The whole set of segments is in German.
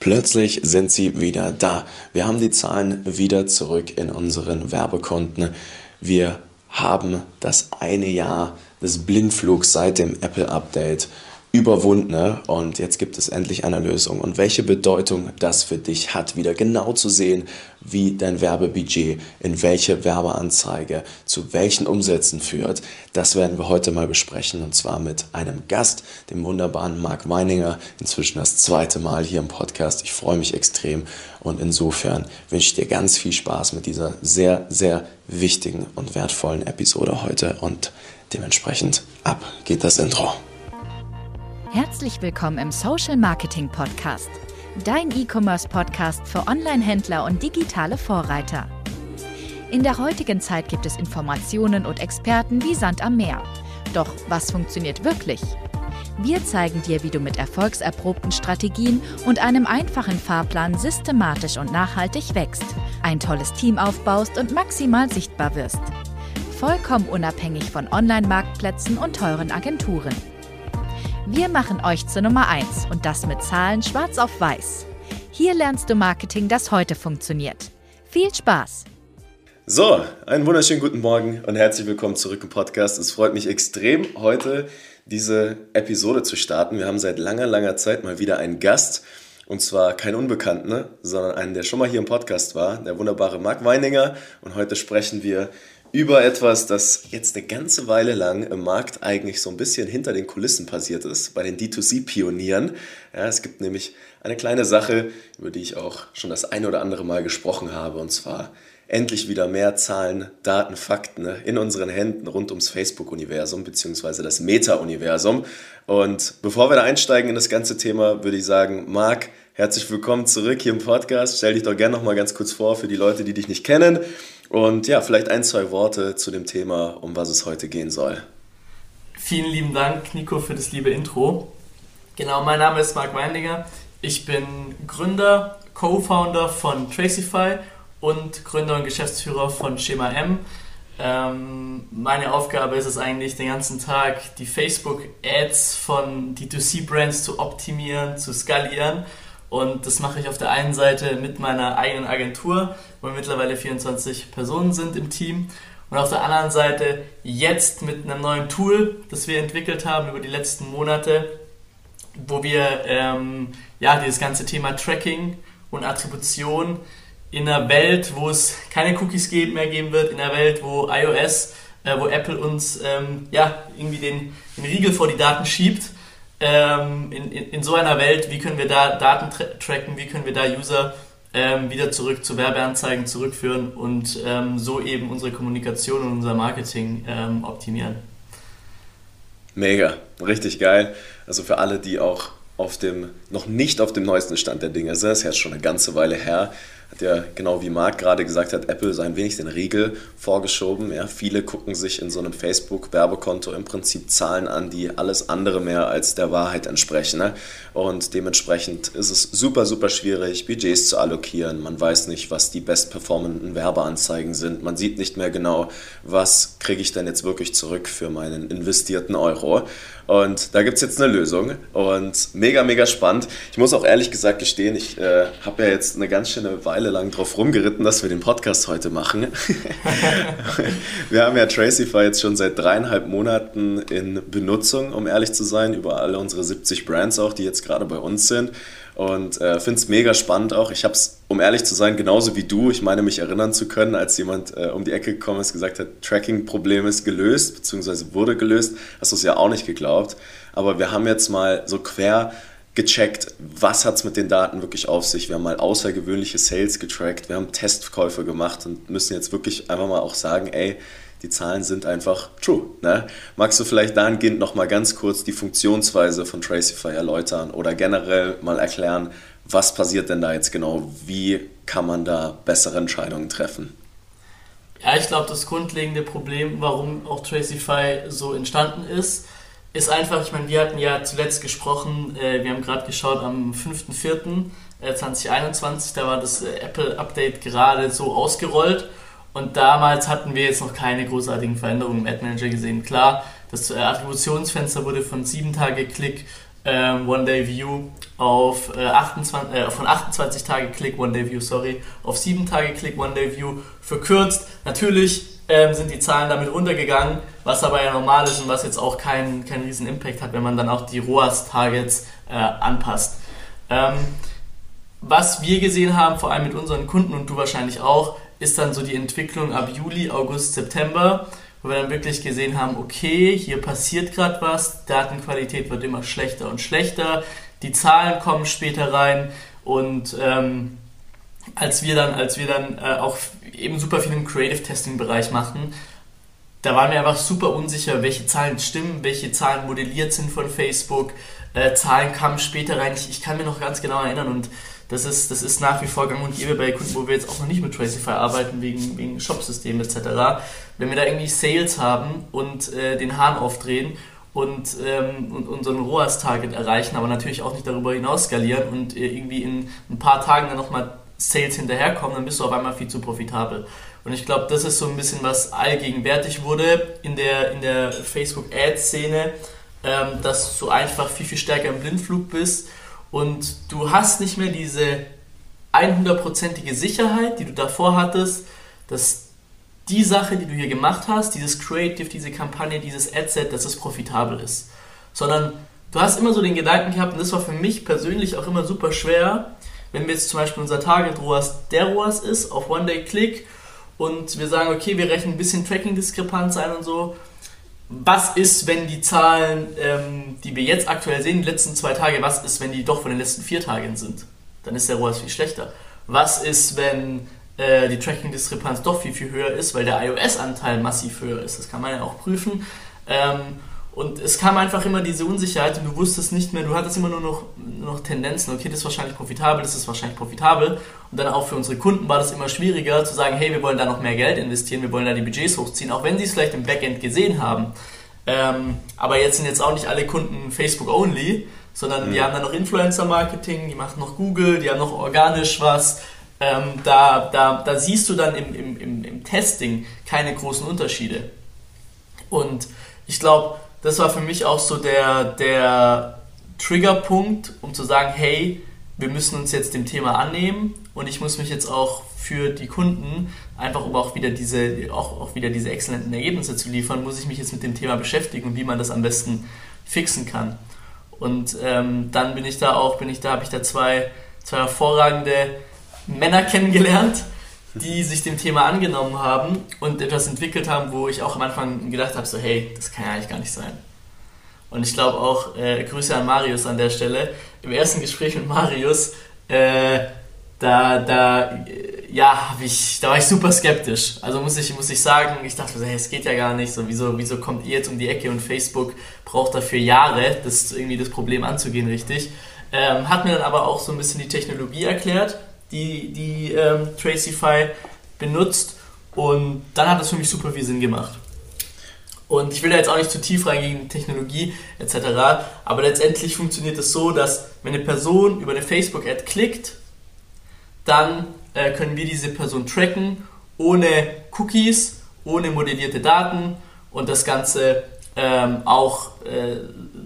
Plötzlich sind sie wieder da. Wir haben die Zahlen wieder zurück in unseren Werbekonten. Wir haben das eine Jahr des Blindflugs seit dem Apple-Update überwunden ne? und jetzt gibt es endlich eine Lösung. Und welche Bedeutung das für dich hat, wieder genau zu sehen, wie dein Werbebudget in welche Werbeanzeige zu welchen Umsätzen führt, das werden wir heute mal besprechen und zwar mit einem Gast, dem wunderbaren Marc Weininger, inzwischen das zweite Mal hier im Podcast. Ich freue mich extrem und insofern wünsche ich dir ganz viel Spaß mit dieser sehr, sehr wichtigen und wertvollen Episode heute und dementsprechend ab geht das Intro. Herzlich willkommen im Social Marketing Podcast, dein E-Commerce-Podcast für Online-Händler und digitale Vorreiter. In der heutigen Zeit gibt es Informationen und Experten wie Sand am Meer. Doch was funktioniert wirklich? Wir zeigen dir, wie du mit erfolgserprobten Strategien und einem einfachen Fahrplan systematisch und nachhaltig wächst, ein tolles Team aufbaust und maximal sichtbar wirst. Vollkommen unabhängig von Online-Marktplätzen und teuren Agenturen. Wir machen euch zur Nummer 1 und das mit Zahlen schwarz auf weiß. Hier lernst du Marketing, das heute funktioniert. Viel Spaß! So, einen wunderschönen guten Morgen und herzlich willkommen zurück im Podcast. Es freut mich extrem, heute diese Episode zu starten. Wir haben seit langer, langer Zeit mal wieder einen Gast. Und zwar kein Unbekannten, sondern einen, der schon mal hier im Podcast war, der wunderbare Marc Weininger. Und heute sprechen wir über etwas, das jetzt eine ganze Weile lang im Markt eigentlich so ein bisschen hinter den Kulissen passiert ist, bei den D2C-Pionieren. Ja, es gibt nämlich eine kleine Sache, über die ich auch schon das eine oder andere Mal gesprochen habe, und zwar endlich wieder mehr Zahlen, Daten, Fakten ne, in unseren Händen rund ums Facebook-Universum beziehungsweise das Meta-Universum. Und bevor wir da einsteigen in das ganze Thema, würde ich sagen, Marc, herzlich willkommen zurück hier im Podcast. Stell dich doch gerne noch mal ganz kurz vor für die Leute, die dich nicht kennen. Und ja, vielleicht ein, zwei Worte zu dem Thema, um was es heute gehen soll. Vielen lieben Dank, Nico, für das liebe Intro. Genau, mein Name ist Marc Weindinger. Ich bin Gründer, Co-Founder von Tracify und Gründer und Geschäftsführer von Schema M. Ähm, meine Aufgabe ist es eigentlich, den ganzen Tag die Facebook-Ads von D2C-Brands zu optimieren, zu skalieren und das mache ich auf der einen Seite mit meiner eigenen Agentur, wo wir mittlerweile 24 Personen sind im Team. Und auf der anderen Seite jetzt mit einem neuen Tool, das wir entwickelt haben über die letzten Monate, wo wir ähm, ja, dieses ganze Thema Tracking und Attribution in einer Welt, wo es keine Cookies mehr geben wird, in einer Welt, wo iOS, äh, wo Apple uns ähm, ja, irgendwie den, den Riegel vor die Daten schiebt, ähm, in, in, in, so einer Welt, wie können wir da Daten tra tracken, wie können wir da User ähm, wieder zurück zu Werbeanzeigen zurückführen und ähm, so eben unsere Kommunikation und unser Marketing ähm, optimieren. Mega, richtig geil. Also für alle, die auch auf dem, noch nicht auf dem neuesten Stand der Dinge sind, das ist jetzt schon eine ganze Weile her, hat ja genau wie Marc gerade gesagt hat, Apple so ein wenig den Riegel vorgeschoben. Ja, viele gucken sich in so einem Facebook-Werbekonto im Prinzip Zahlen an, die alles andere mehr als der Wahrheit entsprechen. Ne? Und dementsprechend ist es super, super schwierig, Budgets zu allokieren. Man weiß nicht, was die bestperformenden Werbeanzeigen sind. Man sieht nicht mehr genau, was kriege ich denn jetzt wirklich zurück für meinen investierten Euro. Und da gibt es jetzt eine Lösung und mega, mega spannend. Ich muss auch ehrlich gesagt gestehen, ich äh, habe ja jetzt eine ganz schöne Weile lang drauf rumgeritten, dass wir den Podcast heute machen. wir haben ja Tracify jetzt schon seit dreieinhalb Monaten in Benutzung, um ehrlich zu sein, über alle unsere 70 Brands auch, die jetzt gerade bei uns sind. Und äh, finde es mega spannend auch. Ich habe es, um ehrlich zu sein, genauso wie du, ich meine mich erinnern zu können, als jemand äh, um die Ecke gekommen ist, gesagt hat, Tracking-Problem ist gelöst, beziehungsweise wurde gelöst, hast du es ja auch nicht geglaubt. Aber wir haben jetzt mal so quer gecheckt, was hat es mit den Daten wirklich auf sich. Wir haben mal außergewöhnliche Sales getrackt, wir haben Testkäufe gemacht und müssen jetzt wirklich einfach mal auch sagen, ey, die Zahlen sind einfach true. Ne? Magst du vielleicht dahingehend nochmal ganz kurz die Funktionsweise von Tracify erläutern oder generell mal erklären, was passiert denn da jetzt genau? Wie kann man da bessere Entscheidungen treffen? Ja, ich glaube, das grundlegende Problem, warum auch Tracify so entstanden ist, ist einfach, ich meine, wir hatten ja zuletzt gesprochen, äh, wir haben gerade geschaut am 5.4.2021, äh, da war das äh, Apple-Update gerade so ausgerollt und damals hatten wir jetzt noch keine großartigen Veränderungen im Ad Manager gesehen. Klar, das äh, Attributionsfenster wurde von 7 Tage Klick ähm, One-Day-View auf äh, 28, äh, von 28 Tage Click One-Day-View, sorry, auf 7 Tage Click One-Day-View verkürzt. Natürlich ähm, sind die Zahlen damit runtergegangen, was aber ja normal ist und was jetzt auch keinen kein riesen Impact hat, wenn man dann auch die ROAS-Targets äh, anpasst. Ähm, was wir gesehen haben, vor allem mit unseren Kunden und du wahrscheinlich auch, ist dann so die Entwicklung ab Juli, August, September, wo wir dann wirklich gesehen haben, okay, hier passiert gerade was, Datenqualität wird immer schlechter und schlechter, die Zahlen kommen später rein und ähm, als wir dann, als wir dann äh, auch eben super viel im Creative Testing Bereich machten, da waren wir einfach super unsicher, welche Zahlen stimmen, welche Zahlen modelliert sind von Facebook. Äh, Zahlen kamen später rein. Ich, ich, kann mir noch ganz genau erinnern und das ist, das ist nach wie vor gang und gäbe bei Kunden, wo wir jetzt auch noch nicht mit Tracify arbeiten, wegen, wegen Shopsystemen etc. Wenn wir da irgendwie Sales haben und äh, den Hahn aufdrehen und, ähm, und unseren ROAS-Target erreichen, aber natürlich auch nicht darüber hinaus skalieren und äh, irgendwie in ein paar Tagen dann nochmal Sales hinterherkommen, dann bist du auf einmal viel zu profitabel. Und ich glaube, das ist so ein bisschen, was allgegenwärtig wurde in der, in der Facebook-Ad-Szene, ähm, dass du einfach viel, viel stärker im Blindflug bist und du hast nicht mehr diese 100%ige Sicherheit, die du davor hattest, dass die Sache, die du hier gemacht hast, dieses Creative, diese Kampagne, dieses Adset, dass es profitabel ist. Sondern du hast immer so den Gedanken gehabt, und das war für mich persönlich auch immer super schwer, wenn wir jetzt zum Beispiel unser Target ROAS der ROAS ist, auf One-Day-Click und wir sagen, okay, wir rechnen ein bisschen Tracking-Diskrepanz ein und so. Was ist, wenn die Zahlen, ähm, die wir jetzt aktuell sehen, die letzten zwei Tage, was ist, wenn die doch von den letzten vier Tagen sind? Dann ist der ROAS viel schlechter. Was ist, wenn äh, die Tracking-Diskrepanz doch viel, viel höher ist, weil der iOS-Anteil massiv höher ist? Das kann man ja auch prüfen. Ähm, und es kam einfach immer diese Unsicherheit und du wusstest nicht mehr, du hattest immer nur noch, nur noch Tendenzen, okay, das ist wahrscheinlich profitabel, das ist wahrscheinlich profitabel. Und dann auch für unsere Kunden war das immer schwieriger zu sagen, hey, wir wollen da noch mehr Geld investieren, wir wollen da die Budgets hochziehen, auch wenn sie es vielleicht im Backend gesehen haben. Ähm, aber jetzt sind jetzt auch nicht alle Kunden Facebook-only, sondern mhm. die haben dann noch Influencer-Marketing, die machen noch Google, die haben noch organisch was. Ähm, da, da, da siehst du dann im, im, im, im Testing keine großen Unterschiede. Und ich glaube, das war für mich auch so der, der Triggerpunkt, um zu sagen, hey, wir müssen uns jetzt dem Thema annehmen und ich muss mich jetzt auch für die Kunden, einfach um auch wieder diese, auch, auch wieder diese exzellenten Ergebnisse zu liefern, muss ich mich jetzt mit dem Thema beschäftigen und wie man das am besten fixen kann. Und ähm, dann bin ich da auch, bin ich da, habe ich da zwei, zwei hervorragende Männer kennengelernt, die sich dem Thema angenommen haben und etwas entwickelt haben, wo ich auch am Anfang gedacht habe, so hey, das kann ja eigentlich gar nicht sein. Und ich glaube auch, äh, Grüße an Marius an der Stelle, im ersten Gespräch mit Marius, äh, da, da, ja, ich, da war ich super skeptisch. Also muss ich, muss ich sagen, ich dachte, hey, es geht ja gar nicht so, wieso, wieso kommt ihr jetzt um die Ecke und Facebook braucht dafür Jahre, das irgendwie das Problem anzugehen, richtig. Ähm, hat mir dann aber auch so ein bisschen die Technologie erklärt die, die ähm, Tracify benutzt und dann hat das für mich super viel Sinn gemacht. Und ich will da jetzt auch nicht zu tief reingehen in Technologie etc. Aber letztendlich funktioniert es das so, dass wenn eine Person über eine Facebook-Ad klickt, dann äh, können wir diese Person tracken ohne Cookies, ohne modellierte Daten und das Ganze ähm, auch äh,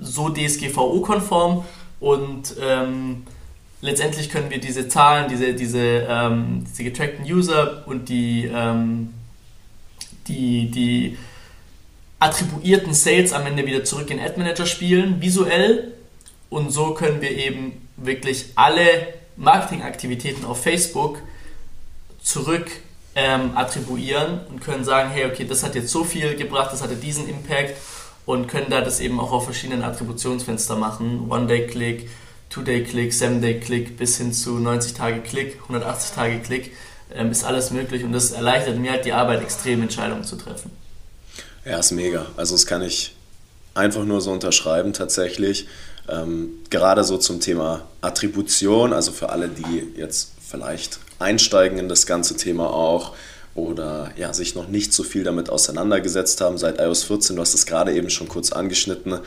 so DSGVO-konform und ähm, letztendlich können wir diese Zahlen, diese, diese, ähm, diese getrackten User und die, ähm, die, die attribuierten Sales am Ende wieder zurück in Ad Manager spielen, visuell. Und so können wir eben wirklich alle Marketingaktivitäten auf Facebook zurück ähm, attribuieren und können sagen, hey, okay, das hat jetzt so viel gebracht, das hatte diesen Impact und können da das eben auch auf verschiedenen Attributionsfenster machen. One-Day-Click, Two-Day-Click, Seven-Day-Click bis hin zu 90-Tage-Click, 180-Tage-Click ähm, ist alles möglich und das erleichtert mir halt die Arbeit, extrem Entscheidungen zu treffen. Ja, ist mega. Also das kann ich einfach nur so unterschreiben tatsächlich. Ähm, gerade so zum Thema Attribution, also für alle, die jetzt vielleicht einsteigen in das ganze Thema auch oder ja, sich noch nicht so viel damit auseinandergesetzt haben seit iOS 14, du hast es gerade eben schon kurz angeschnitten,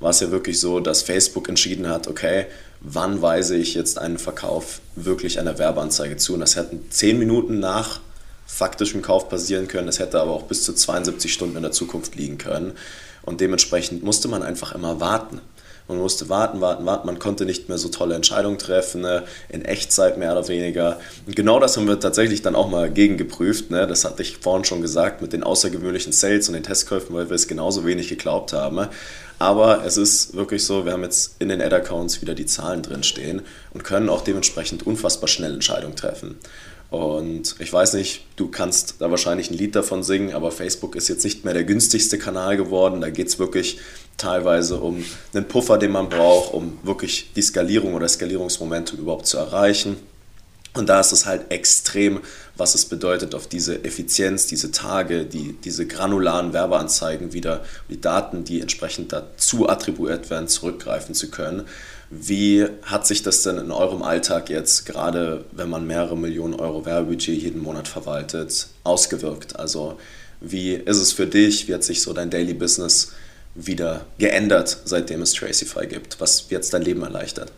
war es ja wirklich so, dass Facebook entschieden hat, okay, wann weise ich jetzt einen Verkauf wirklich einer Werbeanzeige zu. Und das hätten 10 Minuten nach faktischem Kauf passieren können, das hätte aber auch bis zu 72 Stunden in der Zukunft liegen können. Und dementsprechend musste man einfach immer warten. Man musste warten, warten, warten. Man konnte nicht mehr so tolle Entscheidungen treffen, ne? in Echtzeit mehr oder weniger. Und genau das haben wir tatsächlich dann auch mal gegengeprüft. Ne? Das hatte ich vorhin schon gesagt mit den außergewöhnlichen Sales und den Testkäufen, weil wir es genauso wenig geglaubt haben. Aber es ist wirklich so, wir haben jetzt in den Ad-Accounts wieder die Zahlen drin stehen und können auch dementsprechend unfassbar schnell Entscheidungen treffen. Und ich weiß nicht, du kannst da wahrscheinlich ein Lied davon singen, aber Facebook ist jetzt nicht mehr der günstigste Kanal geworden. Da geht es wirklich teilweise um einen Puffer, den man braucht, um wirklich die Skalierung oder Skalierungsmomentum überhaupt zu erreichen. Und da ist es halt extrem, was es bedeutet, auf diese Effizienz, diese Tage, die, diese granularen Werbeanzeigen wieder, die Daten, die entsprechend dazu attribuiert werden, zurückgreifen zu können. Wie hat sich das denn in eurem Alltag jetzt, gerade wenn man mehrere Millionen Euro Werbebudget jeden Monat verwaltet, ausgewirkt? Also wie ist es für dich? Wie hat sich so dein Daily Business wieder geändert, seitdem es Tracify gibt? Was wird dein Leben erleichtert?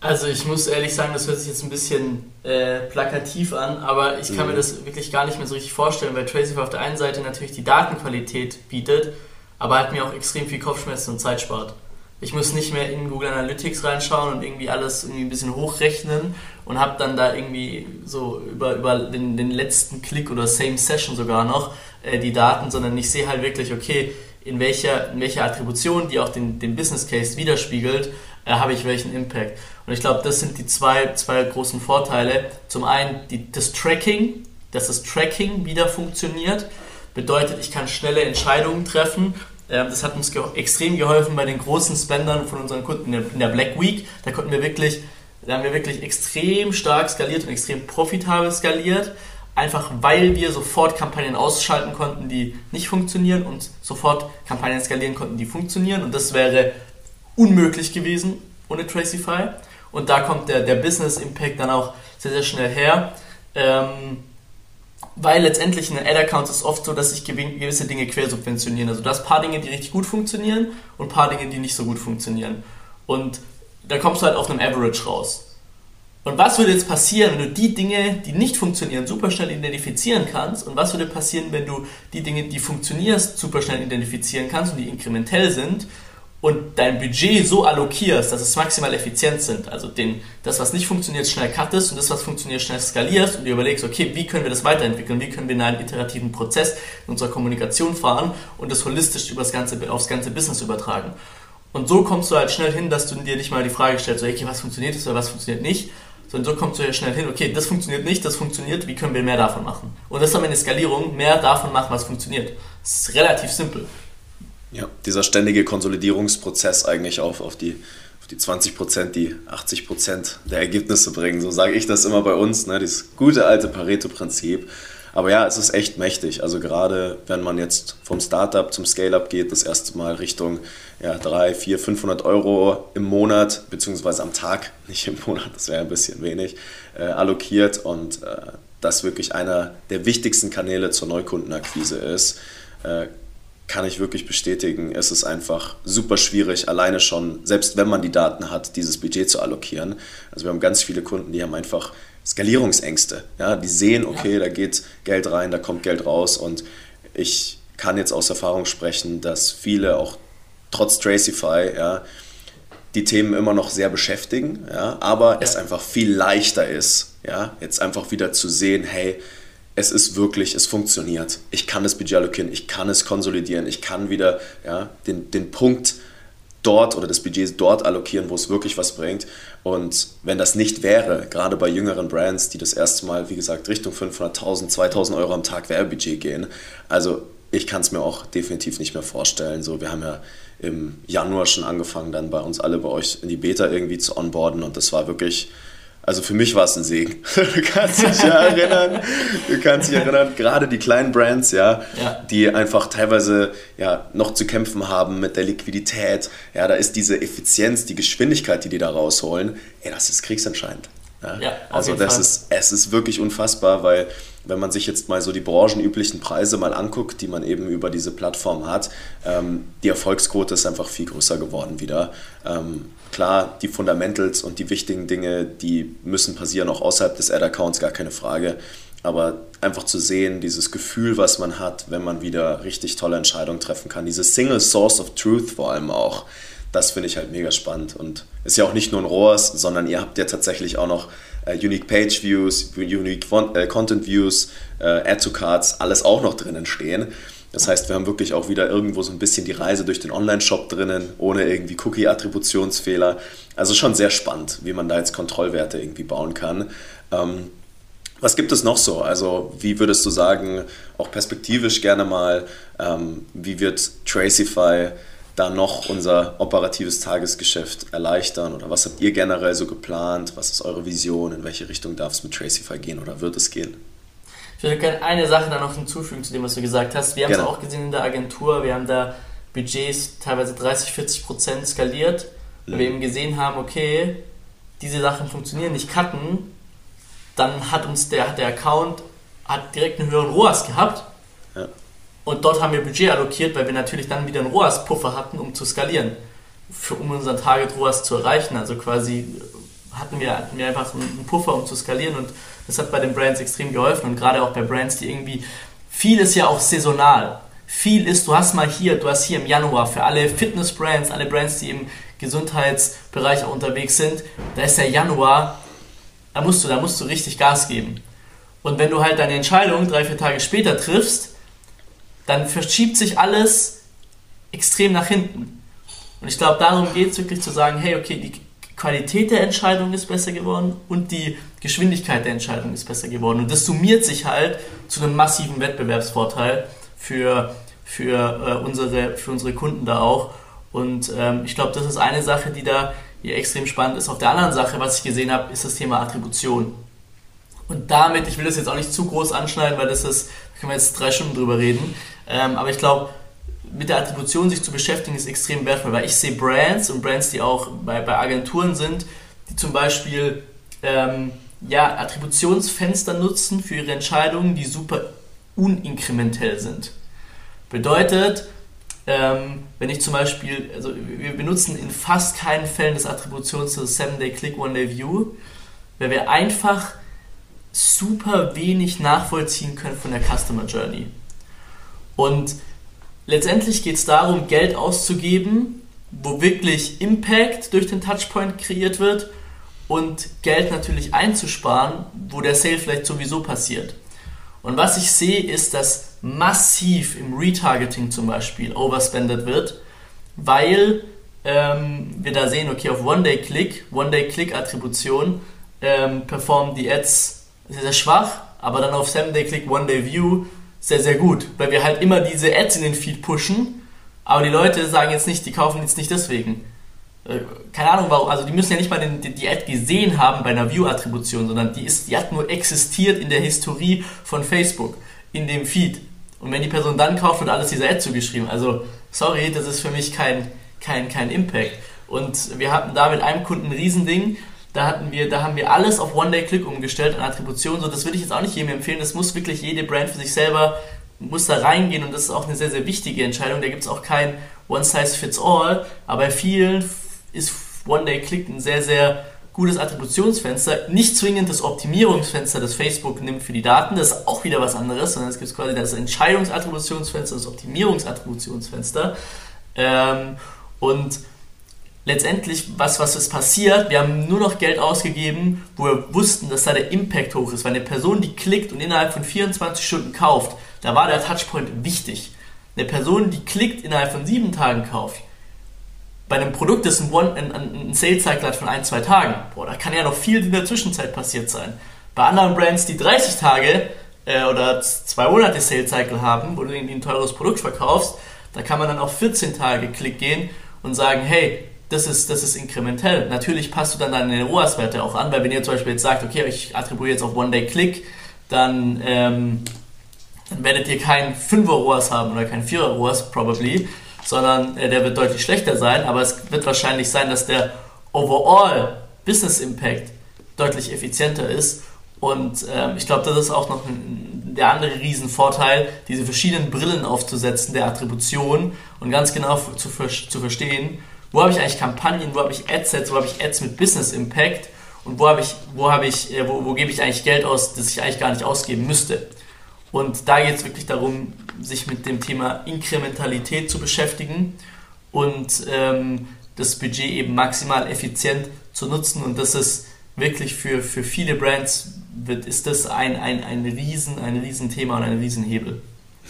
Also ich muss ehrlich sagen, das hört sich jetzt ein bisschen äh, plakativ an, aber ich kann mhm. mir das wirklich gar nicht mehr so richtig vorstellen, weil Tracify auf der einen Seite natürlich die Datenqualität bietet, aber halt mir auch extrem viel Kopfschmerzen und Zeit spart. Ich muss nicht mehr in Google Analytics reinschauen und irgendwie alles irgendwie ein bisschen hochrechnen und habe dann da irgendwie so über, über den, den letzten Klick oder Same Session sogar noch äh, die Daten, sondern ich sehe halt wirklich, okay, in welcher, in welcher Attribution, die auch den, den Business Case widerspiegelt, äh, habe ich welchen Impact. Und ich glaube, das sind die zwei, zwei großen Vorteile. Zum einen die, das Tracking, dass das Tracking wieder funktioniert, bedeutet, ich kann schnelle Entscheidungen treffen ähm, das hat uns ge extrem geholfen bei den großen Spendern von unseren Kunden in der Black Week. Da konnten wir wirklich, da haben wir wirklich extrem stark skaliert und extrem profitabel skaliert. Einfach weil wir sofort Kampagnen ausschalten konnten, die nicht funktionieren und sofort Kampagnen skalieren konnten, die funktionieren. Und das wäre unmöglich gewesen ohne Tracify. Und da kommt der, der Business Impact dann auch sehr, sehr schnell her. Ähm, weil letztendlich in den Ad-Accounts ist oft so, dass sich gewisse Dinge quersubventionieren. Also du hast ein paar Dinge, die richtig gut funktionieren und ein paar Dinge, die nicht so gut funktionieren. Und da kommst du halt auf einem Average raus. Und was würde jetzt passieren, wenn du die Dinge, die nicht funktionieren, super schnell identifizieren kannst? Und was würde passieren, wenn du die Dinge, die funktionieren, super schnell identifizieren kannst und die inkrementell sind? Und dein Budget so allokierst, dass es maximal effizient sind, also den, das, was nicht funktioniert, schnell cuttest und das, was funktioniert, schnell skalierst und dir überlegst, okay, wie können wir das weiterentwickeln, wie können wir in einen iterativen Prozess in unserer Kommunikation fahren und das holistisch übers ganze, aufs ganze Business übertragen. Und so kommst du halt schnell hin, dass du dir nicht mal die Frage stellst, okay, was funktioniert ist oder was funktioniert nicht, sondern so kommst du ja schnell hin, okay, das funktioniert nicht, das funktioniert, wie können wir mehr davon machen? Und das ist dann eine Skalierung, mehr davon machen, was funktioniert. Das ist relativ simpel. Ja, dieser ständige Konsolidierungsprozess eigentlich auf, auf die die 20 Prozent, die 80 Prozent der Ergebnisse bringen. So sage ich das immer bei uns, ne? dieses gute alte Pareto-Prinzip. Aber ja, es ist echt mächtig. Also gerade wenn man jetzt vom Startup zum Scale-up geht, das erste Mal Richtung ja, 3, 4, 500 Euro im Monat, beziehungsweise am Tag, nicht im Monat, das wäre ein bisschen wenig, äh, allokiert und äh, das wirklich einer der wichtigsten Kanäle zur Neukundenakquise ist, äh, kann ich wirklich bestätigen, es ist einfach super schwierig, alleine schon, selbst wenn man die Daten hat, dieses Budget zu allokieren. Also wir haben ganz viele Kunden, die haben einfach Skalierungsängste. Ja, die sehen, okay, da geht Geld rein, da kommt Geld raus und ich kann jetzt aus Erfahrung sprechen, dass viele auch trotz Tracify ja, die Themen immer noch sehr beschäftigen, ja, aber ja. es einfach viel leichter ist, ja, jetzt einfach wieder zu sehen, hey, es ist wirklich, es funktioniert. Ich kann das Budget allokieren, ich kann es konsolidieren, ich kann wieder ja, den, den Punkt dort oder das Budget dort allokieren, wo es wirklich was bringt. Und wenn das nicht wäre, gerade bei jüngeren Brands, die das erste Mal, wie gesagt, Richtung 500.000, 2.000 Euro am Tag Werbebudget gehen, also ich kann es mir auch definitiv nicht mehr vorstellen. So, wir haben ja im Januar schon angefangen, dann bei uns alle bei euch in die Beta irgendwie zu onboarden und das war wirklich also für mich war es ein Segen. Du kannst dich ja erinnern, du kannst dich erinnern, gerade die kleinen Brands, ja, ja, die einfach teilweise ja noch zu kämpfen haben mit der Liquidität. Ja, da ist diese Effizienz, die Geschwindigkeit, die die da rausholen, ey, das ist kriegsentscheidend. Ja, ja also das Fall. ist, es ist wirklich unfassbar, weil wenn man sich jetzt mal so die branchenüblichen Preise mal anguckt, die man eben über diese Plattform hat, ähm, die Erfolgsquote ist einfach viel größer geworden wieder. Ähm, klar, die Fundamentals und die wichtigen Dinge, die müssen passieren auch außerhalb des Ad-Accounts, gar keine Frage. Aber einfach zu sehen, dieses Gefühl, was man hat, wenn man wieder richtig tolle Entscheidungen treffen kann, diese Single Source of Truth vor allem auch, das finde ich halt mega spannend. Und ist ja auch nicht nur ein ROAS, sondern ihr habt ja tatsächlich auch noch äh, Unique Page Views, Unique äh, Content Views, äh, Add to Cards, alles auch noch drinnen stehen. Das heißt, wir haben wirklich auch wieder irgendwo so ein bisschen die Reise durch den Online-Shop drinnen, ohne irgendwie Cookie-Attributionsfehler. Also schon sehr spannend, wie man da jetzt Kontrollwerte irgendwie bauen kann. Ähm, was gibt es noch so? Also wie würdest du sagen, auch perspektivisch gerne mal, ähm, wie wird Tracify da noch unser operatives Tagesgeschäft erleichtern? Oder was habt ihr generell so geplant? Was ist eure Vision? In welche Richtung darf es mit Tracify gehen oder wird es gehen? Ich würde gerne eine Sache da noch hinzufügen zu dem, was du gesagt hast. Wir haben es auch gesehen in der Agentur, wir haben da Budgets teilweise 30, 40 Prozent skaliert, weil mhm. wir eben gesehen haben, okay, diese Sachen funktionieren nicht cutten, dann hat uns der, der Account hat direkt einen höheren ROAS gehabt. Und dort haben wir Budget allokiert, weil wir natürlich dann wieder einen ROAS-Puffer hatten, um zu skalieren, für, um unseren Target ROAS zu erreichen. Also quasi hatten wir, hatten wir einfach einen Puffer, um zu skalieren und das hat bei den Brands extrem geholfen und gerade auch bei Brands, die irgendwie, viel ist ja auch saisonal. Viel ist, du hast mal hier, du hast hier im Januar für alle Fitness-Brands, alle Brands, die im Gesundheitsbereich auch unterwegs sind, da ist der Januar, da musst du, da musst du richtig Gas geben. Und wenn du halt deine Entscheidung drei, vier Tage später triffst, dann verschiebt sich alles extrem nach hinten. Und ich glaube, darum geht es wirklich zu sagen, hey, okay, die Qualität der Entscheidung ist besser geworden und die Geschwindigkeit der Entscheidung ist besser geworden. Und das summiert sich halt zu einem massiven Wettbewerbsvorteil für, für, äh, unsere, für unsere Kunden da auch. Und ähm, ich glaube, das ist eine Sache, die da hier extrem spannend ist. Auf der anderen Sache, was ich gesehen habe, ist das Thema Attribution. Und damit, ich will das jetzt auch nicht zu groß anschneiden, weil das ist, da können wir jetzt drei Stunden drüber reden. Ähm, aber ich glaube, mit der Attribution sich zu beschäftigen, ist extrem wertvoll, weil ich sehe Brands und Brands, die auch bei, bei Agenturen sind, die zum Beispiel ähm, ja, Attributionsfenster nutzen für ihre Entscheidungen, die super uninkrementell sind. Bedeutet, ähm, wenn ich zum Beispiel, also wir benutzen in fast keinen Fällen das Attributions- das 7-Day-Click, One-Day-View, weil wir einfach super wenig nachvollziehen können von der Customer Journey. Und letztendlich geht es darum, Geld auszugeben, wo wirklich Impact durch den Touchpoint kreiert wird und Geld natürlich einzusparen, wo der Sale vielleicht sowieso passiert. Und was ich sehe, ist, dass massiv im Retargeting zum Beispiel overspendet wird, weil ähm, wir da sehen, okay, auf One-Day-Click, One-Day-Click-Attribution ähm, performen die Ads sehr, sehr schwach, aber dann auf Seven-Day-Click, One-Day-View sehr, sehr gut, weil wir halt immer diese Ads in den Feed pushen, aber die Leute sagen jetzt nicht, die kaufen jetzt nicht deswegen. Äh, keine Ahnung warum, also die müssen ja nicht mal den, die Ad gesehen haben bei einer View-Attribution, sondern die, ist, die hat nur existiert in der Historie von Facebook, in dem Feed. Und wenn die Person dann kauft, wird alles dieser Ad zugeschrieben. Also, sorry, das ist für mich kein, kein, kein Impact. Und wir hatten da mit einem Kunden ein Riesending. Da, hatten wir, da haben wir alles auf One-Day-Click umgestellt an Attribution. So, das würde ich jetzt auch nicht jedem empfehlen. Das muss wirklich jede Brand für sich selber muss da reingehen und das ist auch eine sehr, sehr wichtige Entscheidung. Da gibt es auch kein One-Size-Fits-All, aber bei vielen ist One-Day-Click ein sehr, sehr gutes Attributionsfenster. Nicht zwingend das Optimierungsfenster, das Facebook nimmt für die Daten, das ist auch wieder was anderes, sondern es gibt quasi das Entscheidungsattributionsfenster, das Optimierungsattributionsfenster. Ähm, und letztendlich, was, was ist passiert? Wir haben nur noch Geld ausgegeben, wo wir wussten, dass da der Impact hoch ist. Weil eine Person, die klickt und innerhalb von 24 Stunden kauft, da war der Touchpoint wichtig. Eine Person, die klickt, innerhalb von sieben Tagen kauft, bei einem Produkt, das ein, ein, ein Sales-Cycle hat von ein, zwei Tagen, boah, da kann ja noch viel in der Zwischenzeit passiert sein. Bei anderen Brands, die 30 Tage äh, oder zwei Monate Sales-Cycle haben, wo du irgendwie ein teures Produkt verkaufst, da kann man dann auf 14 Tage Klick gehen und sagen, hey, das ist, das ist inkrementell. Natürlich passt du dann deine ROAS-Werte auch an, weil wenn ihr zum Beispiel jetzt sagt, okay, ich attribuiere jetzt auf One-Day-Click, dann, ähm, dann werdet ihr keinen 5er ROAS haben oder keinen 4er ROAS, probably, sondern äh, der wird deutlich schlechter sein, aber es wird wahrscheinlich sein, dass der Overall Business Impact deutlich effizienter ist. Und ähm, ich glaube, das ist auch noch ein, der andere Riesenvorteil, diese verschiedenen Brillen aufzusetzen der Attribution und ganz genau zu, zu verstehen, wo habe ich eigentlich Kampagnen, wo habe ich Adsets, wo habe ich Ads mit Business Impact und wo habe ich, wo habe ich, äh, wo, wo gebe ich eigentlich Geld aus, das ich eigentlich gar nicht ausgeben müsste. Und da geht es wirklich darum, sich mit dem Thema Inkrementalität zu beschäftigen und ähm, das Budget eben maximal effizient zu nutzen und das ist wirklich für, für viele Brands wird, ist das ein, ein, ein, Riesen, ein Riesenthema und ein Riesenhebel.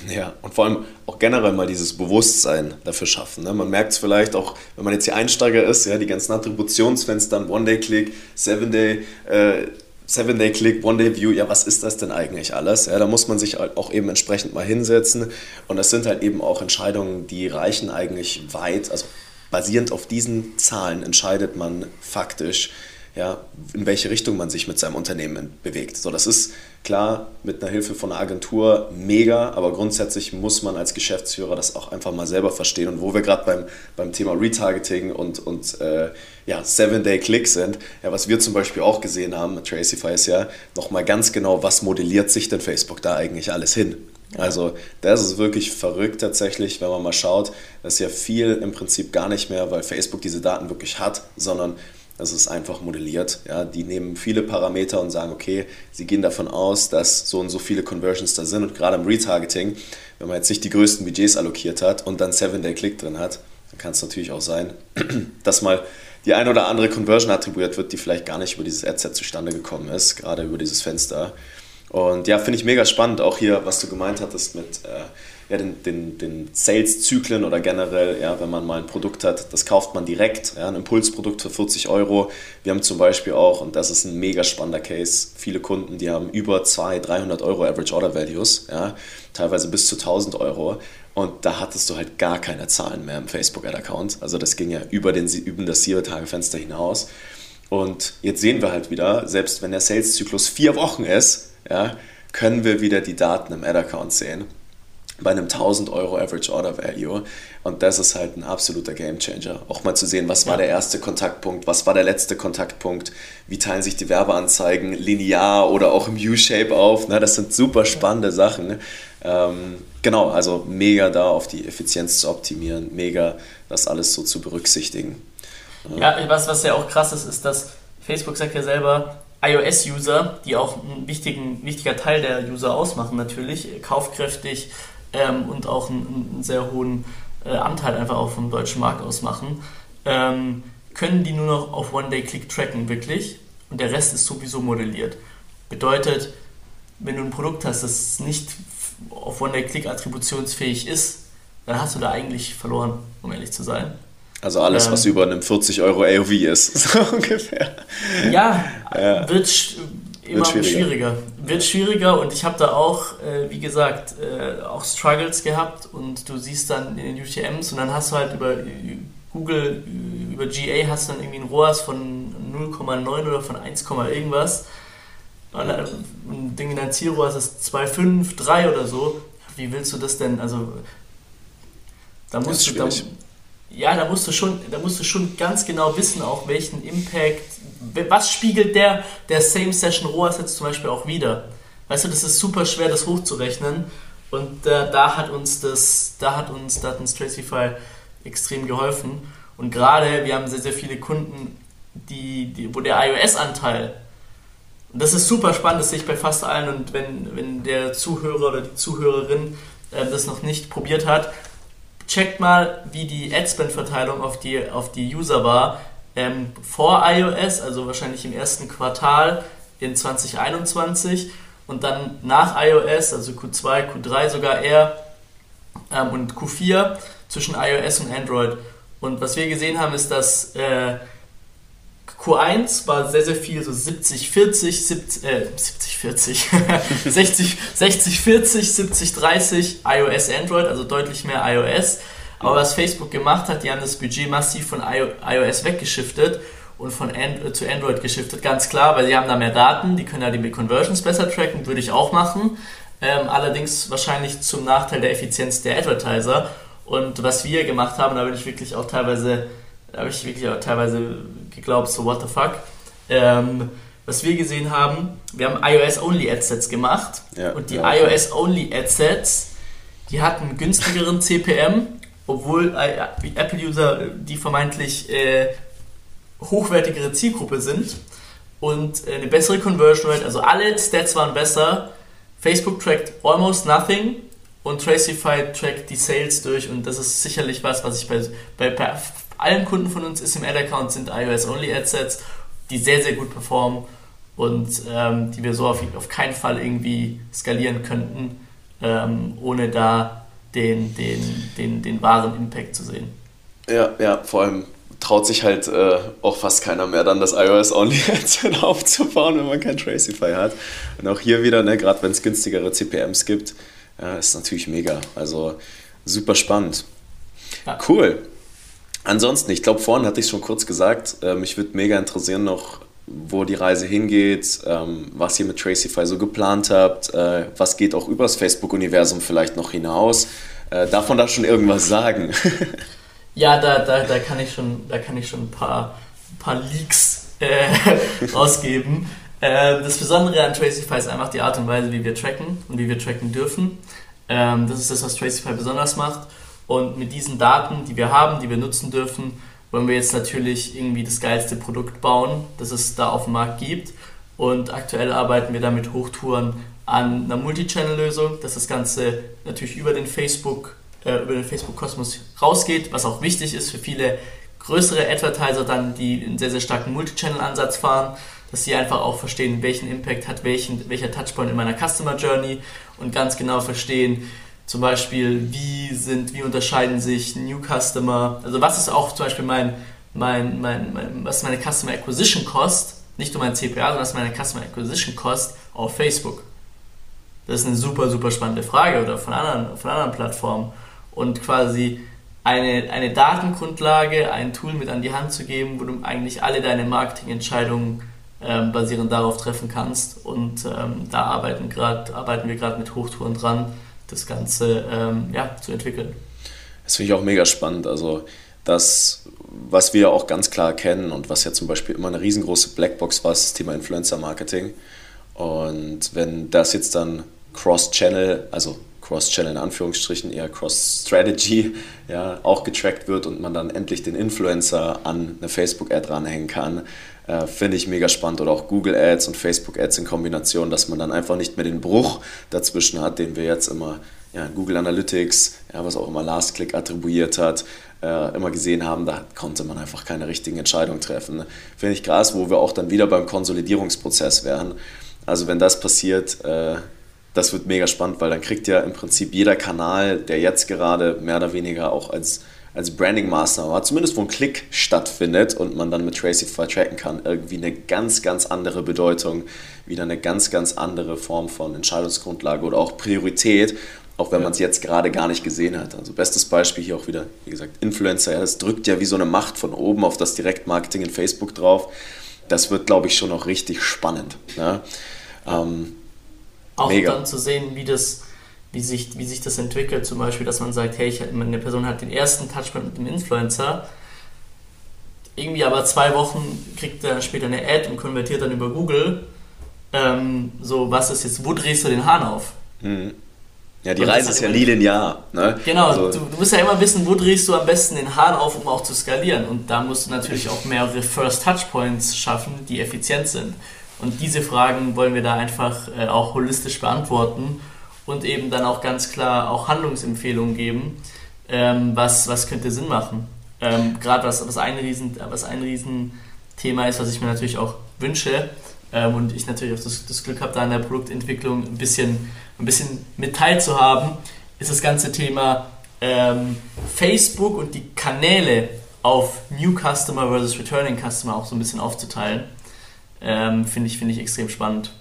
Ja, und vor allem auch generell mal dieses Bewusstsein dafür schaffen. Ne? Man merkt es vielleicht auch, wenn man jetzt hier Einsteiger ist, ja, die ganzen Attributionsfenster, One-Day-Click, Seven-Day, äh, Seven-Day-Click, One-Day-View, ja, was ist das denn eigentlich alles? Ja, da muss man sich auch eben entsprechend mal hinsetzen. Und das sind halt eben auch Entscheidungen, die reichen eigentlich weit. Also basierend auf diesen Zahlen entscheidet man faktisch, ja, in welche Richtung man sich mit seinem Unternehmen bewegt. So, das ist klar mit einer Hilfe von einer Agentur mega, aber grundsätzlich muss man als Geschäftsführer das auch einfach mal selber verstehen. Und wo wir gerade beim, beim Thema Retargeting und, und äh, ja, Seven-Day-Click sind, ja, was wir zum Beispiel auch gesehen haben, Tracify ist ja nochmal ganz genau, was modelliert sich denn Facebook da eigentlich alles hin? Also das ist wirklich verrückt tatsächlich, wenn man mal schaut, dass ja viel im Prinzip gar nicht mehr, weil Facebook diese Daten wirklich hat, sondern das ist einfach modelliert. Ja, die nehmen viele Parameter und sagen, okay, sie gehen davon aus, dass so und so viele Conversions da sind. Und gerade im Retargeting, wenn man jetzt nicht die größten Budgets allokiert hat und dann 7-Day-Click drin hat, dann kann es natürlich auch sein, dass mal die ein oder andere Conversion attribuiert wird, die vielleicht gar nicht über dieses Adset zustande gekommen ist, gerade über dieses Fenster. Und ja, finde ich mega spannend, auch hier, was du gemeint hattest mit äh, ja, den, den, den Sales-Zyklen oder generell, ja, wenn man mal ein Produkt hat, das kauft man direkt, ja, ein Impulsprodukt für 40 Euro. Wir haben zum Beispiel auch, und das ist ein mega spannender Case, viele Kunden, die haben über 200, 300 Euro Average Order Values, ja, teilweise bis zu 1000 Euro. Und da hattest du halt gar keine Zahlen mehr im Facebook-Ad-Account. Also das ging ja über, den, über das Sieben-Tage-Fenster hinaus. Und jetzt sehen wir halt wieder, selbst wenn der Sales-Zyklus vier Wochen ist, ja, können wir wieder die Daten im Ad-Account sehen bei einem 1000 Euro Average Order Value. Und das ist halt ein absoluter Game Changer. Auch mal zu sehen, was war der erste Kontaktpunkt, was war der letzte Kontaktpunkt, wie teilen sich die Werbeanzeigen linear oder auch im U-Shape auf. Ne? Das sind super spannende Sachen. Ähm, genau, also mega da auf die Effizienz zu optimieren, mega das alles so zu berücksichtigen. Ja, was, was ja auch krass ist, ist, dass Facebook sagt ja selber, iOS-User, die auch ein wichtigen, wichtiger Teil der User ausmachen natürlich, kaufkräftig, ähm, und auch einen, einen sehr hohen äh, Anteil einfach auch vom deutschen Markt ausmachen, ähm, können die nur noch auf One-Day-Click tracken, wirklich. Und der Rest ist sowieso modelliert. Bedeutet, wenn du ein Produkt hast, das nicht auf One-Day-Click attributionsfähig ist, dann hast du da eigentlich verloren, um ehrlich zu sein. Also alles, ähm, was über einem 40 Euro AOV ist, so ungefähr. Ja, ja. wird immer wird schwieriger. schwieriger. Wird schwieriger und ich habe da auch, äh, wie gesagt, äh, auch Struggles gehabt und du siehst dann in den UTMs und dann hast du halt über Google, über GA hast du dann irgendwie ein ROAS von 0,9 oder von 1, irgendwas. Und ein Ding in dein Zielroas ist 2,5, 3 oder so. Wie willst du das denn? Also da musst du, da, ja, da musst du schon, da musst du schon ganz genau wissen, auch welchen Impact, was spiegelt der, der Same Session ROAS jetzt zum Beispiel auch wieder. Weißt du, das ist super schwer, das hochzurechnen. Und äh, da hat uns das, da hat uns, da hat uns Tracify extrem geholfen. Und gerade, wir haben sehr, sehr viele Kunden, die, die, wo der iOS-Anteil, das ist super spannend, das sehe ich bei fast allen, und wenn, wenn der Zuhörer oder die Zuhörerin äh, das noch nicht probiert hat, checkt mal, wie die Adspend-Verteilung auf die, auf die User war ähm, vor iOS, also wahrscheinlich im ersten Quartal in 2021 und dann nach iOS, also Q2, Q3 sogar eher ähm, und Q4 zwischen iOS und Android. Und was wir gesehen haben, ist, dass äh, Q1 war sehr, sehr viel, so 70, 40, 70, äh, 70, 40, 60, 60, 40, 70, 30 iOS, Android, also deutlich mehr iOS. Aber was Facebook gemacht hat, die haben das Budget massiv von iOS weggeschiftet und von And äh, zu Android geschiftet, ganz klar, weil sie haben da mehr Daten, die können ja die Conversions besser tracken, würde ich auch machen. Ähm, allerdings wahrscheinlich zum Nachteil der Effizienz der Advertiser. Und was wir gemacht haben, da bin ich wirklich auch teilweise da habe ich wirklich auch teilweise geglaubt, so what the fuck. Ähm, was wir gesehen haben, wir haben iOS-Only-Adsets gemacht ja, und die ja, iOS-Only-Adsets, die hatten günstigeren CPM, obwohl äh, Apple-User die vermeintlich äh, hochwertigere Zielgruppe sind und äh, eine bessere Conversion Rate, also alle Stats waren besser. Facebook trackt almost nothing und Tracify trackt die Sales durch und das ist sicherlich was, was ich bei, bei, bei allen Kunden von uns ist im Ad-Account sind iOS-Only-Adsets, die sehr, sehr gut performen und ähm, die wir so auf, auf keinen Fall irgendwie skalieren könnten, ähm, ohne da den, den, den, den wahren Impact zu sehen. Ja, ja, vor allem traut sich halt äh, auch fast keiner mehr dann das iOS-Only-Headset aufzubauen, wenn man kein Tracify hat. Und auch hier wieder, ne, gerade wenn es günstigere CPMs gibt, äh, ist natürlich mega. Also super spannend. Ja. Cool. Ansonsten, ich glaube, vorhin hatte ich es schon kurz gesagt, äh, mich würde mega interessieren noch, wo die Reise hingeht, ähm, was ihr mit Tracify so geplant habt, äh, was geht auch übers Facebook-Universum vielleicht noch hinaus. Äh, darf man da schon irgendwas sagen? Ja, da, da, da, kann ich schon, da kann ich schon ein paar, paar Leaks äh, rausgeben. Äh, das Besondere an Tracify ist einfach die Art und Weise, wie wir tracken und wie wir tracken dürfen. Ähm, das ist das, was Tracify besonders macht. Und mit diesen Daten, die wir haben, die wir nutzen dürfen, wollen wir jetzt natürlich irgendwie das geilste Produkt bauen, das es da auf dem Markt gibt. Und aktuell arbeiten wir da mit Hochtouren an einer Multichannel-Lösung, dass das Ganze natürlich über den Facebook äh, über den Facebook-Kosmos rausgeht, was auch wichtig ist für viele größere Advertiser dann, die einen sehr, sehr starken Multichannel-Ansatz fahren, dass sie einfach auch verstehen, welchen Impact hat welchen, welcher Touchpoint in meiner Customer Journey und ganz genau verstehen, zum Beispiel, wie sind, wie unterscheiden sich New Customer, also was ist auch zum Beispiel mein, mein, mein, mein was ist meine Customer Acquisition Cost, nicht nur mein CPA, sondern was ist meine Customer Acquisition Cost auf Facebook. Das ist eine super, super spannende Frage oder von anderen, von anderen Plattformen und quasi eine, eine Datengrundlage, ein Tool mit an die Hand zu geben, wo du eigentlich alle deine Marketingentscheidungen ähm, basierend darauf treffen kannst. Und ähm, da arbeiten, grad, arbeiten wir gerade mit Hochtouren dran, das Ganze ähm, ja, zu entwickeln. Das finde ich auch mega spannend. Also das, was wir auch ganz klar kennen und was ja zum Beispiel immer eine riesengroße Blackbox war, ist das Thema Influencer-Marketing. Und wenn das jetzt dann Cross-Channel, also Cross-Channel in Anführungsstrichen, eher Cross-Strategy, ja, auch getrackt wird und man dann endlich den Influencer an eine Facebook-Ad ranhängen kann, äh, finde ich mega spannend. Oder auch Google Ads und Facebook Ads in Kombination, dass man dann einfach nicht mehr den Bruch dazwischen hat, den wir jetzt immer ja, Google Analytics, ja, was auch immer Last Click attribuiert hat, äh, immer gesehen haben, da konnte man einfach keine richtigen Entscheidungen treffen. Finde ich krass, wo wir auch dann wieder beim Konsolidierungsprozess wären. Also wenn das passiert, äh, das wird mega spannend, weil dann kriegt ja im Prinzip jeder Kanal, der jetzt gerade mehr oder weniger auch als, als Branding-Maßnahme hat, zumindest wo ein Klick stattfindet und man dann mit Tracify tracken kann, irgendwie eine ganz, ganz andere Bedeutung, wieder eine ganz, ganz andere Form von Entscheidungsgrundlage oder auch Priorität, auch wenn man es jetzt gerade gar nicht gesehen hat. Also bestes Beispiel hier auch wieder, wie gesagt, Influencer, ja, das drückt ja wie so eine Macht von oben auf das Direktmarketing in Facebook drauf. Das wird, glaube ich, schon noch richtig spannend. Ja? Ähm, auch Mega. dann zu sehen, wie das, wie sich, wie sich das entwickelt, zum Beispiel, dass man sagt, hey, ich, eine Person hat den ersten Touchpoint mit dem Influencer, irgendwie aber zwei Wochen kriegt er später eine Ad und konvertiert dann über Google. Ähm, so, was ist jetzt, wo drehst du den Hahn auf? Mhm. Ja, die und Reise ist ja nie linear. Ne? Genau, also, du, du, musst ja immer wissen, wo drehst du am besten den Hahn auf, um auch zu skalieren. Und da musst du natürlich auch mehrere First Touchpoints schaffen, die effizient sind. Und diese Fragen wollen wir da einfach äh, auch holistisch beantworten und eben dann auch ganz klar auch Handlungsempfehlungen geben, ähm, was, was könnte Sinn machen. Ähm, Gerade was, was, ein Riesen, ein Riesenthema ist, was ich mir natürlich auch wünsche ähm, und ich natürlich auch das, das Glück habe, da in der Produktentwicklung ein bisschen, ein bisschen mit teilzuhaben, ist das ganze Thema ähm, Facebook und die Kanäle auf New Customer versus Returning Customer auch so ein bisschen aufzuteilen ähm, finde ich, find ich extrem spannend.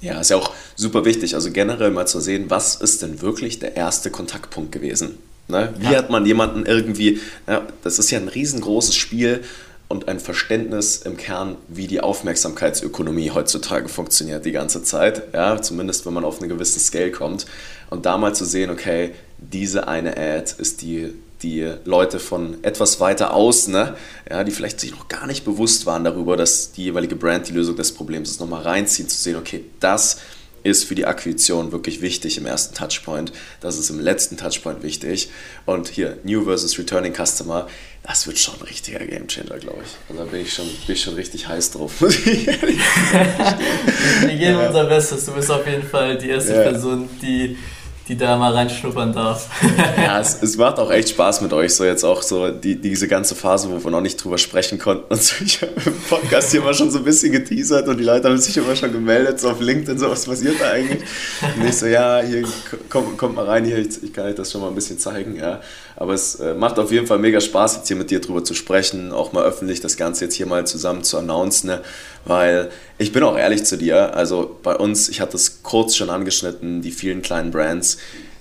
Ja, ist ja auch super wichtig, also generell mal zu sehen, was ist denn wirklich der erste Kontaktpunkt gewesen? Ne? Wie ja. hat man jemanden irgendwie, ja, das ist ja ein riesengroßes Spiel und ein Verständnis im Kern, wie die Aufmerksamkeitsökonomie heutzutage funktioniert die ganze Zeit, ja, zumindest wenn man auf einen gewissen Scale kommt und da mal zu sehen, okay, diese eine Ad ist die die Leute von etwas weiter außen, ne, ja, die vielleicht sich noch gar nicht bewusst waren darüber, dass die jeweilige Brand die Lösung des Problems ist, nochmal reinziehen, zu sehen, okay, das ist für die Akquisition wirklich wichtig im ersten Touchpoint, das ist im letzten Touchpoint wichtig und hier New versus Returning Customer, das wird schon ein richtiger Gamechanger, glaube ich. Also da bin ich schon, bin ich schon richtig heiß drauf. Wir geben ja. unser Bestes, du bist auf jeden Fall die erste ja. Person, die die da mal reinschnuppern darf. ja, es, es, macht auch echt Spaß mit euch, so jetzt auch so die, diese ganze Phase, wo wir noch nicht drüber sprechen konnten. Und so, ich habe im Podcast hier immer schon so ein bisschen geteasert und die Leute haben sich immer schon gemeldet, so auf LinkedIn, so was passiert da eigentlich? Und ich so, ja, hier, kommt, kommt mal rein, hier, ich, ich, kann euch das schon mal ein bisschen zeigen, ja. Aber es äh, macht auf jeden Fall mega Spaß, jetzt hier mit dir drüber zu sprechen, auch mal öffentlich das Ganze jetzt hier mal zusammen zu announcen, ne? Weil ich bin auch ehrlich zu dir, also bei uns, ich hatte es kurz schon angeschnitten, die vielen kleinen Brands,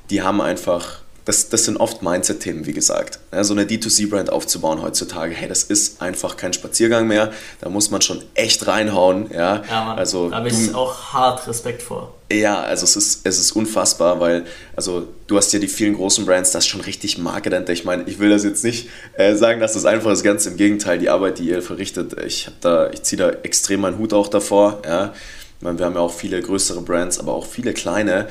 die haben einfach, das, das sind oft Mindset-Themen, wie gesagt. Ja, so eine D2C-Brand aufzubauen heutzutage, hey, das ist einfach kein Spaziergang mehr. Da muss man schon echt reinhauen. Ja, ja Mann, also, da habe ich auch hart Respekt vor. Ja, also es ist, es ist unfassbar, weil also du hast ja die vielen großen Brands, das ist schon richtig Marketing. Ich meine, ich will das jetzt nicht äh, sagen, dass das einfach ist, ganz im Gegenteil, die Arbeit, die ihr verrichtet, ich ich ziehe da extrem meinen Hut auch davor. Ja. Ich meine, wir haben ja auch viele größere Brands, aber auch viele kleine.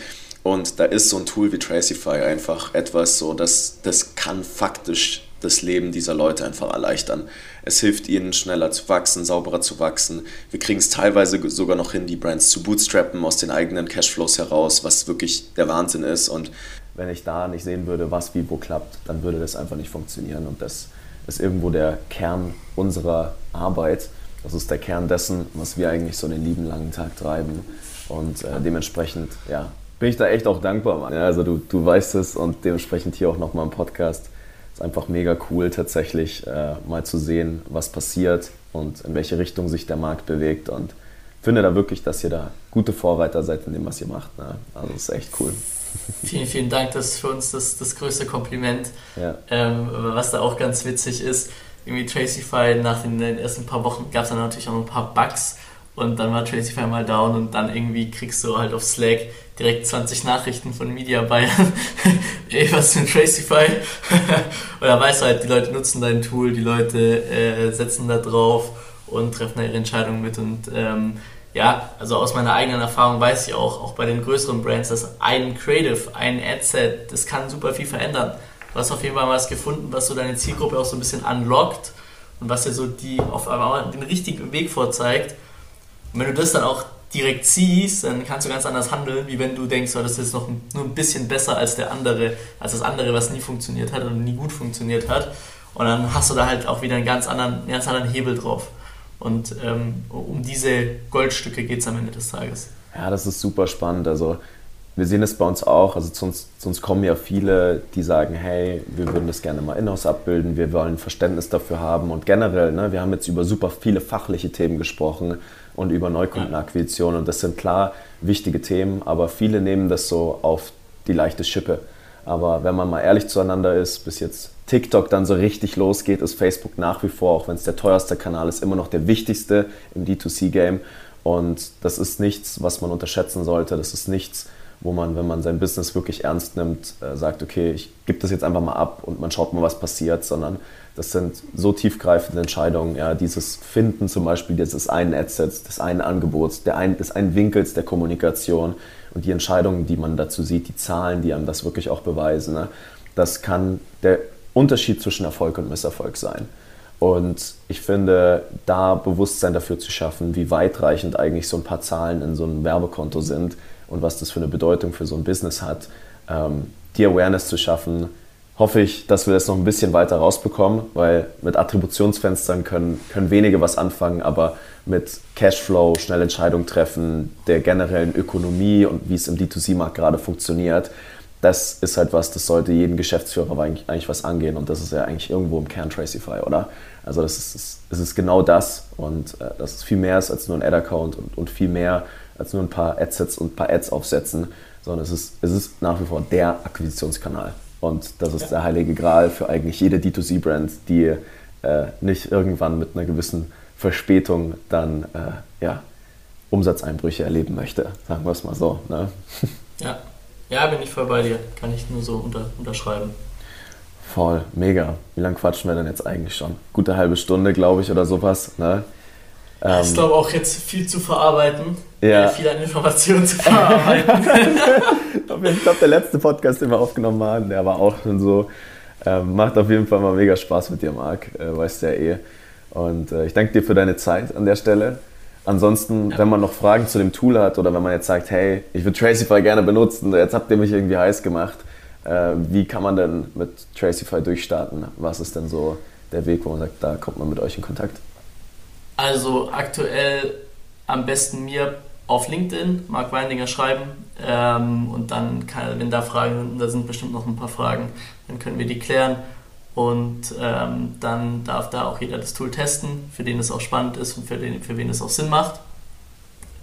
Und da ist so ein Tool wie Tracify einfach etwas so, das, das kann faktisch das Leben dieser Leute einfach erleichtern. Es hilft ihnen schneller zu wachsen, sauberer zu wachsen. Wir kriegen es teilweise sogar noch hin, die Brands zu bootstrappen aus den eigenen Cashflows heraus, was wirklich der Wahnsinn ist. Und wenn ich da nicht sehen würde, was wie wo klappt, dann würde das einfach nicht funktionieren. Und das ist irgendwo der Kern unserer Arbeit. Das ist der Kern dessen, was wir eigentlich so den lieben langen Tag treiben. Und äh, dementsprechend, ja, bin ich da echt auch dankbar, Mann. Ja, also du, du weißt es und dementsprechend hier auch nochmal im Podcast. Ist einfach mega cool, tatsächlich äh, mal zu sehen, was passiert und in welche Richtung sich der Markt bewegt. Und finde da wirklich, dass ihr da gute Vorreiter seid in dem, was ihr macht. Ne? Also ist echt cool. Vielen, vielen Dank. Das ist für uns das, das größte Kompliment. Ja. Ähm, was da auch ganz witzig ist, irgendwie Tracify nach den, den ersten paar Wochen gab es dann natürlich auch noch ein paar Bugs und dann war Tracify mal down und dann irgendwie kriegst du halt auf Slack direkt 20 Nachrichten von Media Bayern. Ey, was für ein Tracify? da weißt du halt, die Leute nutzen dein Tool, die Leute äh, setzen da drauf und treffen da ihre Entscheidungen mit und ähm, ja, also aus meiner eigenen Erfahrung weiß ich auch, auch bei den größeren Brands, dass ein Creative, ein Adset, das kann super viel verändern. Du hast auf jeden Fall was gefunden, was so deine Zielgruppe auch so ein bisschen unlockt und was dir so die auf einmal den richtigen Weg vorzeigt. Und wenn du das dann auch direkt siehst, dann kannst du ganz anders handeln, wie wenn du denkst, oh, das ist noch nur ein bisschen besser als der andere, als das andere, was nie funktioniert hat und nie gut funktioniert hat. Und dann hast du da halt auch wieder einen ganz anderen, einen ganz anderen Hebel drauf. Und ähm, um diese Goldstücke geht es am Ende des Tages. Ja, das ist super spannend. Also wir sehen es bei uns auch. Also zu uns kommen ja viele, die sagen, hey, wir würden das gerne mal in-house abbilden, wir wollen Verständnis dafür haben. Und generell, ne, wir haben jetzt über super viele fachliche Themen gesprochen und über Neukundenakquisition. Und das sind klar wichtige Themen, aber viele nehmen das so auf die leichte Schippe. Aber wenn man mal ehrlich zueinander ist, bis jetzt TikTok dann so richtig losgeht, ist Facebook nach wie vor, auch wenn es der teuerste Kanal ist, immer noch der wichtigste im D2C-Game. Und das ist nichts, was man unterschätzen sollte. Das ist nichts, wo man, wenn man sein Business wirklich ernst nimmt, äh, sagt, okay, ich gebe das jetzt einfach mal ab und man schaut mal, was passiert, sondern das sind so tiefgreifende Entscheidungen. Ja, dieses Finden zum Beispiel dieses einen Adsets, des einen Angebots, der ein, des einen Winkels der Kommunikation und die Entscheidungen, die man dazu sieht, die Zahlen, die einem das wirklich auch beweisen. Ne? Das kann der Unterschied zwischen Erfolg und Misserfolg sein. Und ich finde, da Bewusstsein dafür zu schaffen, wie weitreichend eigentlich so ein paar Zahlen in so einem Werbekonto sind und was das für eine Bedeutung für so ein Business hat, ähm, die Awareness zu schaffen, hoffe ich, dass wir das noch ein bisschen weiter rausbekommen, weil mit Attributionsfenstern können, können wenige was anfangen, aber mit Cashflow, schnell Entscheidungen treffen, der generellen Ökonomie und wie es im D2C-Markt gerade funktioniert, das ist halt was, das sollte jeden Geschäftsführer eigentlich, was angehen und das ist ja eigentlich irgendwo im Kern Tracify, oder? Also das ist, das ist genau das und äh, das ist viel mehr ist als nur ein Ad-Account und, und viel mehr als nur ein paar Adsets und ein paar Ads aufsetzen, sondern es ist, es ist nach wie vor der Akquisitionskanal. Und das ist ja. der heilige Gral für eigentlich jede D2C-Brand, die äh, nicht irgendwann mit einer gewissen Verspätung dann äh, ja, Umsatzeinbrüche erleben möchte. Sagen wir es mal so. Ne? Ja. ja, bin ich voll bei dir. Kann ich nur so unter, unterschreiben. Voll, mega. Wie lange quatschen wir denn jetzt eigentlich schon? Gute halbe Stunde, glaube ich, oder sowas. Ne? Ähm, ich glaube auch jetzt viel zu verarbeiten. Ja. Äh, viel an Informationen zu verarbeiten. ich glaube, der letzte Podcast, den wir aufgenommen haben, der war auch schon so. Ähm, macht auf jeden Fall mal mega Spaß mit dir, Marc. Äh, weißt ja eh. Und äh, ich danke dir für deine Zeit an der Stelle. Ansonsten, ja. wenn man noch Fragen zu dem Tool hat oder wenn man jetzt sagt, hey, ich würde Tracify gerne benutzen, jetzt habt ihr mich irgendwie heiß gemacht, äh, wie kann man denn mit Tracify durchstarten? Was ist denn so der Weg, wo man sagt, da kommt man mit euch in Kontakt? Also aktuell am besten mir auf LinkedIn, Marc Weindinger schreiben ähm, und dann, kann, wenn da Fragen sind, da sind bestimmt noch ein paar Fragen, dann können wir die klären und ähm, dann darf da auch jeder das Tool testen, für den es auch spannend ist und für, den, für wen es auch Sinn macht.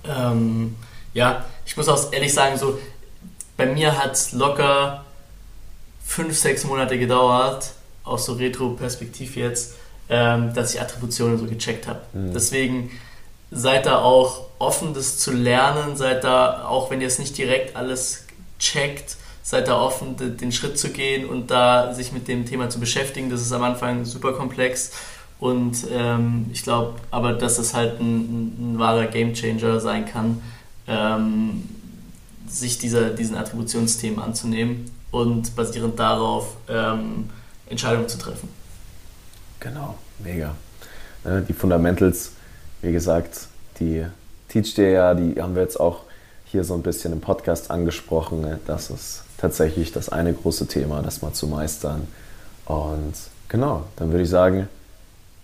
Ähm, ja, ich muss auch ehrlich sagen, so bei mir hat es locker fünf, sechs Monate gedauert, aus so Retro-Perspektiv jetzt, ähm, dass ich Attributionen so gecheckt habe. Mhm. Deswegen seid da auch offen, das zu lernen, seid da, auch wenn ihr es nicht direkt alles checkt, seid da offen, den Schritt zu gehen und da sich mit dem Thema zu beschäftigen. Das ist am Anfang super komplex und ähm, ich glaube aber, dass es halt ein, ein, wahrer Gamechanger sein kann, ähm, sich dieser, diesen Attributionsthemen anzunehmen und basierend darauf ähm, Entscheidungen zu treffen. Genau, mega. Ne, die Fundamentals, wie gesagt, die teach dir ja, die haben wir jetzt auch hier so ein bisschen im Podcast angesprochen. Ne, das ist tatsächlich das eine große Thema, das mal zu meistern. Und genau, dann würde ich sagen,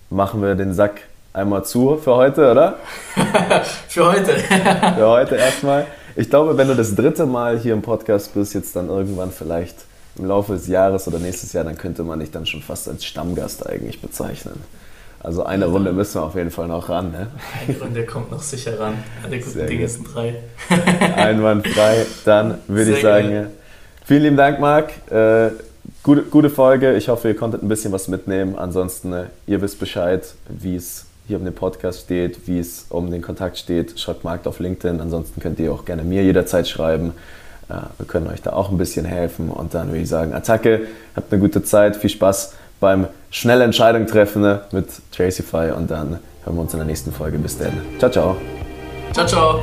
machen wir den Sack einmal zu für heute, oder? für heute. für heute erstmal. Ich glaube, wenn du das dritte Mal hier im Podcast bist, jetzt dann irgendwann vielleicht im Laufe des Jahres oder nächstes Jahr, dann könnte man dich dann schon fast als Stammgast eigentlich bezeichnen. Also eine ja. Runde müssen wir auf jeden Fall noch ran. Ne? Eine Runde kommt noch sicher ran. Alle guten Dinge sind drei. Einwandfrei. Dann würde ich sagen, geil. Vielen lieben Dank, Marc. Äh, gute, gute Folge. Ich hoffe, ihr konntet ein bisschen was mitnehmen. Ansonsten, äh, ihr wisst Bescheid, wie es hier um den Podcast steht, wie es um den Kontakt steht. Schaut Marc auf LinkedIn. Ansonsten könnt ihr auch gerne mir jederzeit schreiben. Äh, wir können euch da auch ein bisschen helfen. Und dann würde ich sagen, Attacke, habt eine gute Zeit, viel Spaß beim schnelle Entscheidung treffen ne, mit Tracify und dann hören wir uns in der nächsten Folge. Bis dann. Ciao, ciao. Ciao, ciao.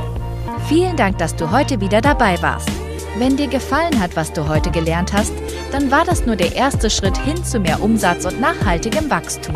Vielen Dank, dass du heute wieder dabei warst. Wenn dir gefallen hat, was du heute gelernt hast, dann war das nur der erste Schritt hin zu mehr Umsatz und nachhaltigem Wachstum.